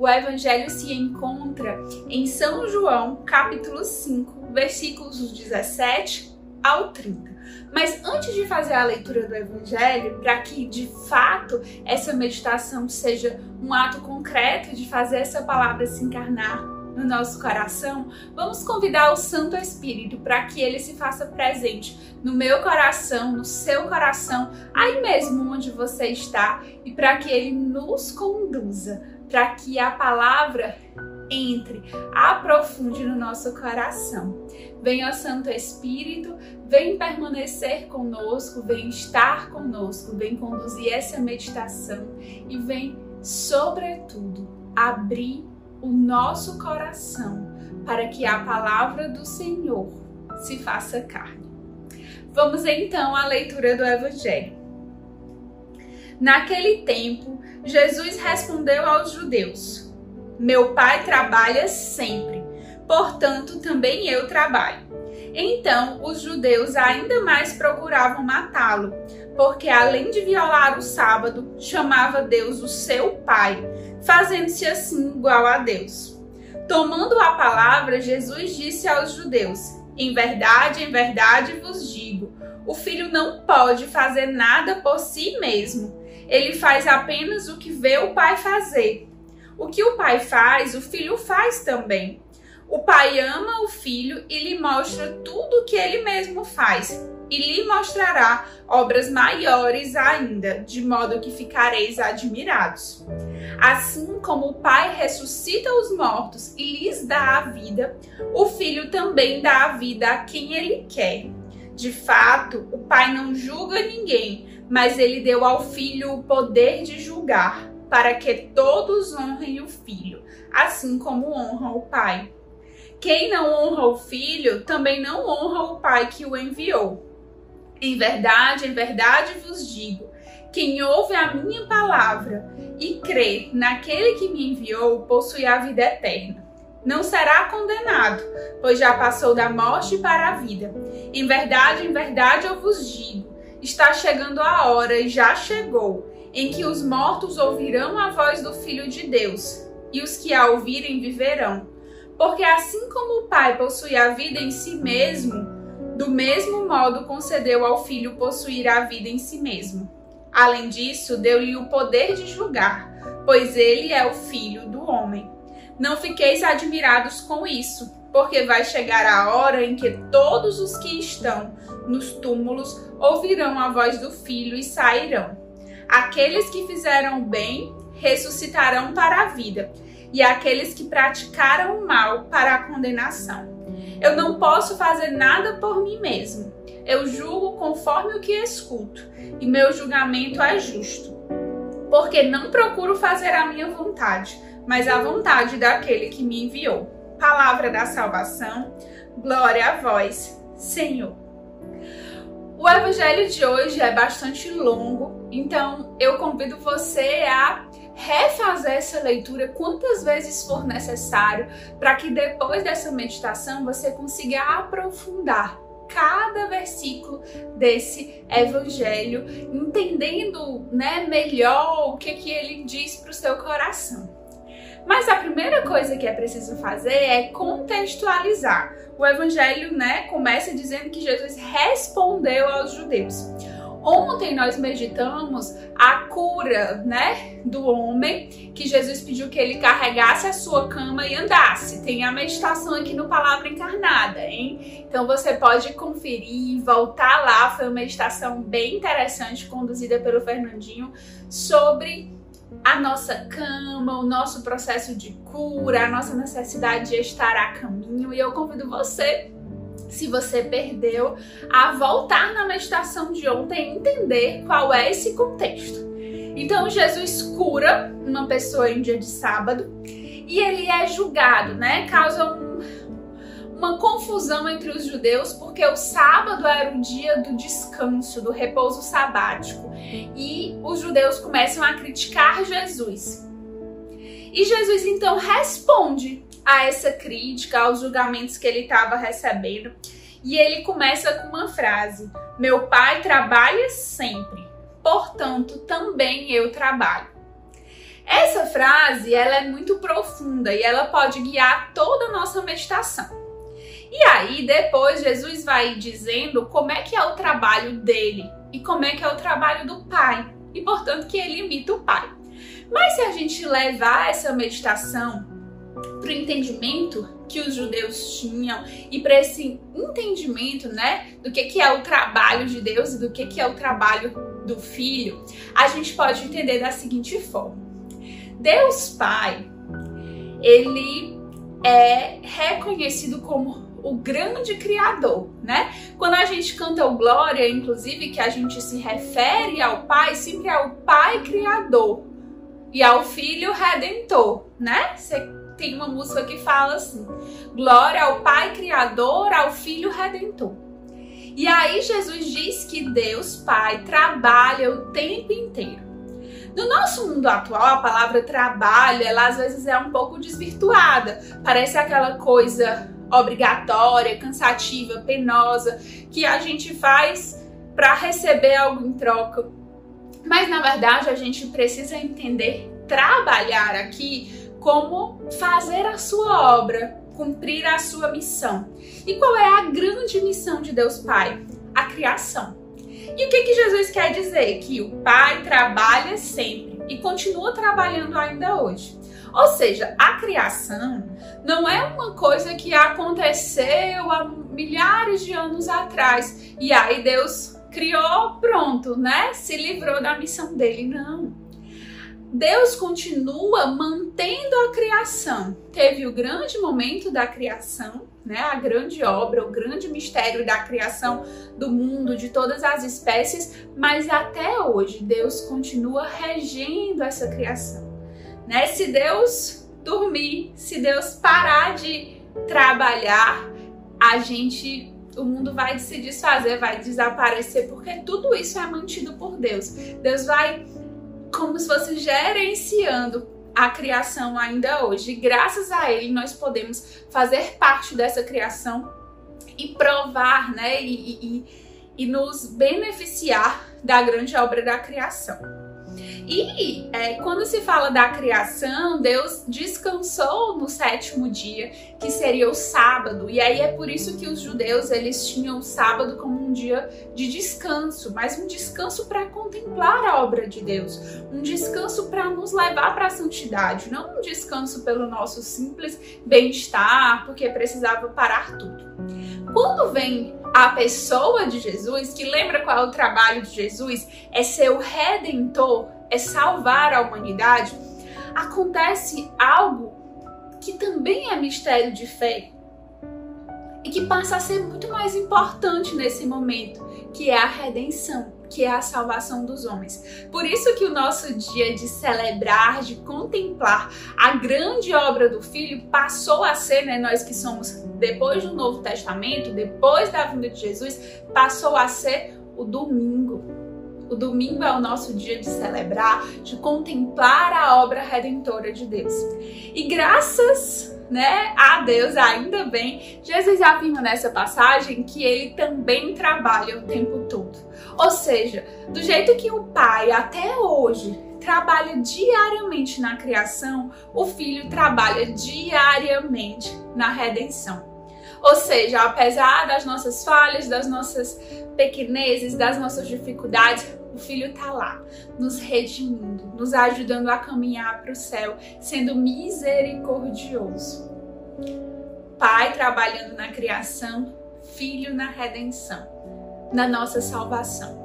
o Evangelho se encontra em São João, capítulo 5, versículos 17 ao 30. Mas antes de fazer a leitura do Evangelho, para que de fato essa meditação seja um ato concreto de fazer essa palavra se encarnar no nosso coração, vamos convidar o Santo Espírito para que ele se faça presente no meu coração, no seu coração, aí mesmo onde você está, e para que ele nos conduza, para que a palavra entre, aprofunde no nosso coração. Venha Santo Espírito, vem permanecer conosco, vem estar conosco, vem conduzir essa meditação e vem, sobretudo, abrir o nosso coração para que a palavra do Senhor se faça carne. Vamos então à leitura do Evangelho. Naquele tempo, Jesus respondeu aos judeus: Meu pai trabalha sempre, portanto também eu trabalho. Então os judeus ainda mais procuravam matá-lo, porque além de violar o sábado, chamava Deus o seu pai, fazendo-se assim igual a Deus. Tomando a palavra, Jesus disse aos judeus: Em verdade, em verdade vos digo, o filho não pode fazer nada por si mesmo. Ele faz apenas o que vê o pai fazer. O que o pai faz, o filho faz também. O pai ama o filho e lhe mostra tudo o que ele mesmo faz, e lhe mostrará obras maiores ainda, de modo que ficareis admirados. Assim como o Pai ressuscita os mortos e lhes dá a vida, o Filho também dá a vida a quem ele quer. De fato, o Pai não julga ninguém, mas ele deu ao Filho o poder de julgar, para que todos honrem o Filho, assim como honram o Pai. Quem não honra o filho também não honra o pai que o enviou. Em verdade, em verdade vos digo: quem ouve a minha palavra e crê naquele que me enviou possui a vida eterna. Não será condenado, pois já passou da morte para a vida. Em verdade, em verdade eu vos digo: está chegando a hora e já chegou, em que os mortos ouvirão a voz do Filho de Deus, e os que a ouvirem viverão. Porque assim como o Pai possui a vida em si mesmo, do mesmo modo concedeu ao Filho possuir a vida em si mesmo. Além disso, deu-lhe o poder de julgar, pois ele é o Filho do homem. Não fiqueis admirados com isso, porque vai chegar a hora em que todos os que estão nos túmulos ouvirão a voz do Filho e sairão. Aqueles que fizeram bem ressuscitarão para a vida e aqueles que praticaram o mal para a condenação. Eu não posso fazer nada por mim mesmo. Eu julgo conforme o que escuto, e meu julgamento é justo. Porque não procuro fazer a minha vontade, mas a vontade daquele que me enviou. Palavra da salvação, glória a vós, Senhor. O evangelho de hoje é bastante longo, então eu convido você a refazer essa leitura quantas vezes for necessário, para que depois dessa meditação você consiga aprofundar cada versículo desse evangelho, entendendo né, melhor o que, que ele diz para o seu coração. Mas a primeira coisa que é preciso fazer é contextualizar. O evangelho né, começa dizendo que Jesus respondeu aos judeus. Ontem nós meditamos a cura, né, do homem, que Jesus pediu que ele carregasse a sua cama e andasse. Tem a meditação aqui no Palavra Encarnada, hein? Então você pode conferir, voltar lá. Foi uma meditação bem interessante conduzida pelo Fernandinho sobre a nossa cama, o nosso processo de cura, a nossa necessidade de estar a caminho. E eu convido você se você perdeu, a voltar na meditação de ontem e entender qual é esse contexto. Então, Jesus cura uma pessoa em dia de sábado e ele é julgado, né? Causa um, uma confusão entre os judeus, porque o sábado era o dia do descanso, do repouso sabático, e os judeus começam a criticar Jesus. E Jesus então responde a essa crítica, aos julgamentos que ele estava recebendo, e ele começa com uma frase: Meu pai trabalha sempre, portanto também eu trabalho. Essa frase ela é muito profunda e ela pode guiar toda a nossa meditação. E aí depois Jesus vai dizendo como é que é o trabalho dele e como é que é o trabalho do pai e portanto que ele imita o pai. Mas se a gente levar essa meditação para o entendimento que os judeus tinham e para esse entendimento, né, do que, que é o trabalho de Deus e do que, que é o trabalho do Filho, a gente pode entender da seguinte forma: Deus Pai, ele é reconhecido como o grande criador, né? Quando a gente canta o Glória, inclusive, que a gente se refere ao Pai, sempre ao Pai Criador e ao Filho Redentor, né? Você tem uma música que fala assim: Glória ao Pai Criador, ao Filho Redentor. E aí Jesus diz que Deus Pai trabalha o tempo inteiro. No nosso mundo atual, a palavra trabalho, ela às vezes é um pouco desvirtuada. Parece aquela coisa obrigatória, cansativa, penosa, que a gente faz para receber algo em troca. Mas na verdade, a gente precisa entender trabalhar aqui como fazer a sua obra, cumprir a sua missão. E qual é a grande missão de Deus Pai? A criação. E o que, que Jesus quer dizer? Que o Pai trabalha sempre e continua trabalhando ainda hoje. Ou seja, a criação não é uma coisa que aconteceu há milhares de anos atrás e aí Deus criou, pronto, né? Se livrou da missão dele. Não. Deus continua mantendo a criação. Teve o grande momento da criação, né? A grande obra, o grande mistério da criação do mundo, de todas as espécies, mas até hoje Deus continua regendo essa criação. Né? Se Deus dormir, se Deus parar de trabalhar, a gente o mundo vai se desfazer, vai desaparecer, porque tudo isso é mantido por Deus. Deus vai como se fosse gerenciando a criação ainda hoje. E graças a ele nós podemos fazer parte dessa criação e provar, né, e, e, e nos beneficiar da grande obra da criação. E é, quando se fala da criação, Deus descansou no sétimo dia, que seria o sábado. E aí é por isso que os judeus eles tinham o sábado como um dia de descanso, mas um descanso para contemplar a obra de Deus, um descanso para nos levar para a santidade, não um descanso pelo nosso simples bem-estar, porque precisava parar tudo. Quando vem a pessoa de Jesus, que lembra qual é o trabalho de Jesus? É ser o redentor é salvar a humanidade, acontece algo que também é mistério de fé e que passa a ser muito mais importante nesse momento, que é a redenção, que é a salvação dos homens. Por isso que o nosso dia de celebrar, de contemplar a grande obra do Filho passou a ser, né, nós que somos depois do Novo Testamento, depois da vinda de Jesus, passou a ser o domingo o domingo é o nosso dia de celebrar, de contemplar a obra redentora de Deus. E graças né, a Deus, ainda bem, Jesus afirma nessa passagem que ele também trabalha o tempo todo. Ou seja, do jeito que o Pai até hoje trabalha diariamente na criação, o Filho trabalha diariamente na redenção. Ou seja, apesar das nossas falhas, das nossas pequenezes, das nossas dificuldades, o Filho está lá, nos redimindo, nos ajudando a caminhar para o céu, sendo misericordioso. Pai trabalhando na criação, Filho na redenção, na nossa salvação.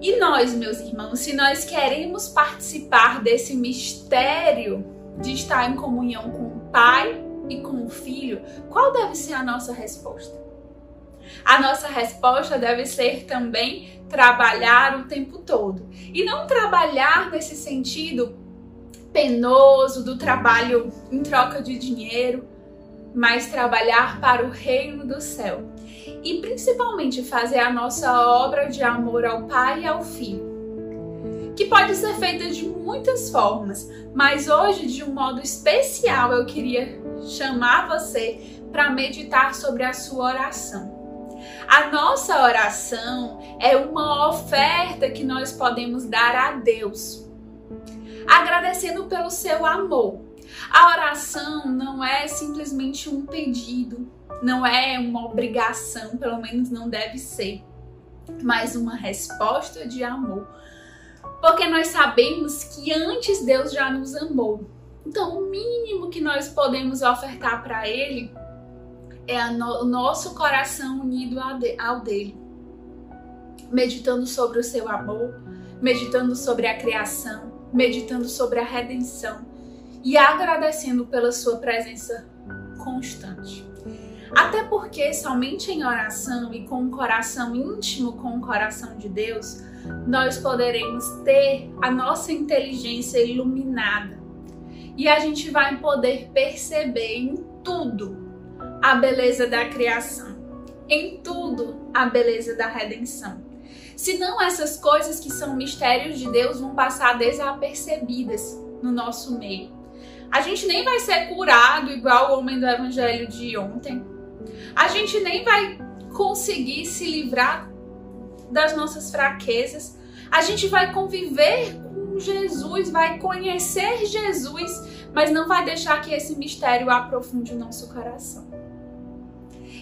E nós, meus irmãos, se nós queremos participar desse mistério de estar em comunhão com o Pai e com o Filho, qual deve ser a nossa resposta? A nossa resposta deve ser também trabalhar o tempo todo. E não trabalhar nesse sentido penoso do trabalho em troca de dinheiro, mas trabalhar para o reino do céu e principalmente fazer a nossa obra de amor ao Pai e ao Filho, que pode ser feita de muitas formas, mas hoje, de um modo especial, eu queria chamar você para meditar sobre a sua oração. A nossa oração é uma oferta que nós podemos dar a Deus, agradecendo pelo seu amor. A oração não é simplesmente um pedido, não é uma obrigação, pelo menos não deve ser, mas uma resposta de amor. Porque nós sabemos que antes Deus já nos amou. Então, o mínimo que nós podemos ofertar para Ele é no, o nosso coração unido ao dele, meditando sobre o seu amor, meditando sobre a criação, meditando sobre a redenção e agradecendo pela sua presença constante. Até porque somente em oração e com um coração íntimo com o coração de Deus, nós poderemos ter a nossa inteligência iluminada. E a gente vai poder perceber em tudo a beleza da criação, em tudo a beleza da redenção. Senão essas coisas que são mistérios de Deus vão passar desapercebidas no nosso meio. A gente nem vai ser curado igual o homem do evangelho de ontem, a gente nem vai conseguir se livrar das nossas fraquezas. A gente vai conviver com Jesus, vai conhecer Jesus, mas não vai deixar que esse mistério aprofunde o nosso coração.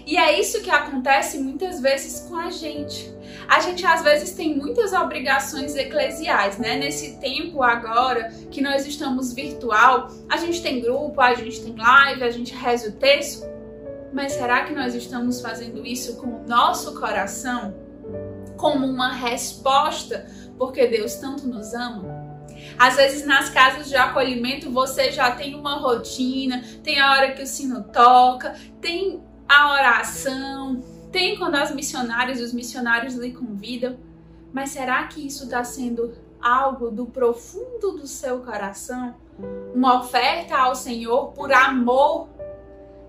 E é isso que acontece muitas vezes com a gente. A gente às vezes tem muitas obrigações eclesiais, né? Nesse tempo agora que nós estamos virtual, a gente tem grupo, a gente tem live, a gente reza o texto, mas será que nós estamos fazendo isso com o nosso coração? Como uma resposta porque Deus tanto nos ama? Às vezes nas casas de acolhimento você já tem uma rotina, tem a hora que o sino toca, tem a oração, tem quando as missionárias os missionários lhe convidam. Mas será que isso está sendo algo do profundo do seu coração? Uma oferta ao Senhor por amor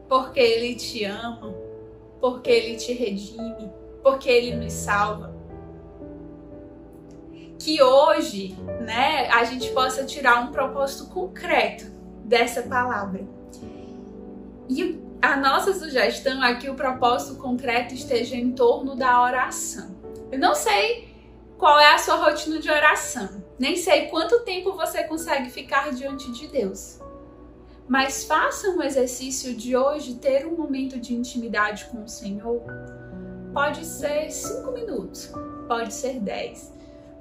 porque Ele te ama, porque Ele te redime, porque Ele nos salva. Que hoje, né, a gente possa tirar um propósito concreto dessa palavra. E nossa sugestão é que o propósito concreto esteja em torno da oração. Eu não sei qual é a sua rotina de oração, nem sei quanto tempo você consegue ficar diante de Deus. Mas faça um exercício de hoje ter um momento de intimidade com o Senhor. Pode ser cinco minutos, pode ser dez,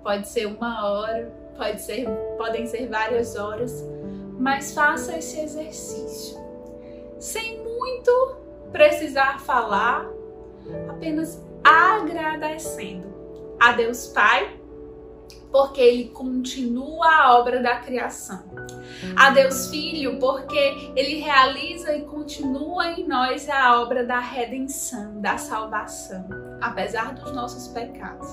pode ser uma hora, pode ser, podem ser várias horas, mas faça esse exercício precisar falar, apenas agradecendo a Deus Pai porque ele continua a obra da criação. A Deus Filho, porque ele realiza e continua em nós a obra da redenção, da salvação, apesar dos nossos pecados.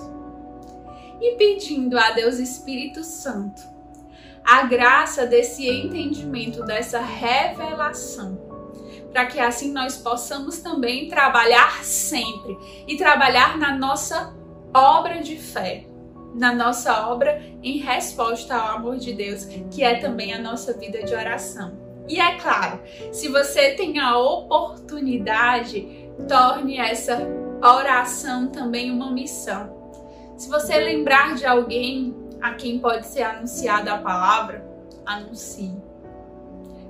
E pedindo a Deus Espírito Santo a graça desse entendimento, dessa revelação, para que assim nós possamos também trabalhar sempre e trabalhar na nossa obra de fé na nossa obra em resposta ao amor de Deus, que é também a nossa vida de oração. E é claro, se você tem a oportunidade, torne essa oração também uma missão. Se você lembrar de alguém a quem pode ser anunciada a palavra, anuncie.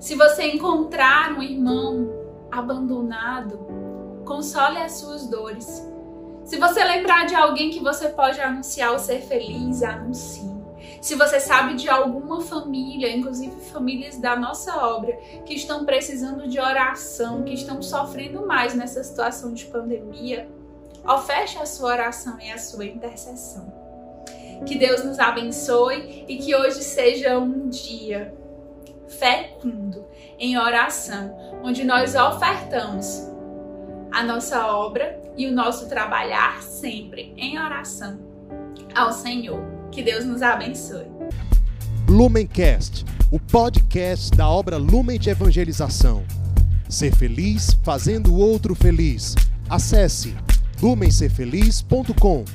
Se você encontrar um irmão abandonado, console as suas dores se você lembrar de alguém que você pode anunciar o ser feliz, anuncie. Se você sabe de alguma família, inclusive famílias da nossa obra, que estão precisando de oração, que estão sofrendo mais nessa situação de pandemia, oferte a sua oração e a sua intercessão. Que Deus nos abençoe e que hoje seja um dia fecundo em oração, onde nós ofertamos a nossa obra e o nosso trabalhar sempre em oração ao Senhor. Que Deus nos abençoe. Lumencast, o podcast da obra Lumen de Evangelização. Ser feliz fazendo o outro feliz. Acesse lumencerfeliz.com.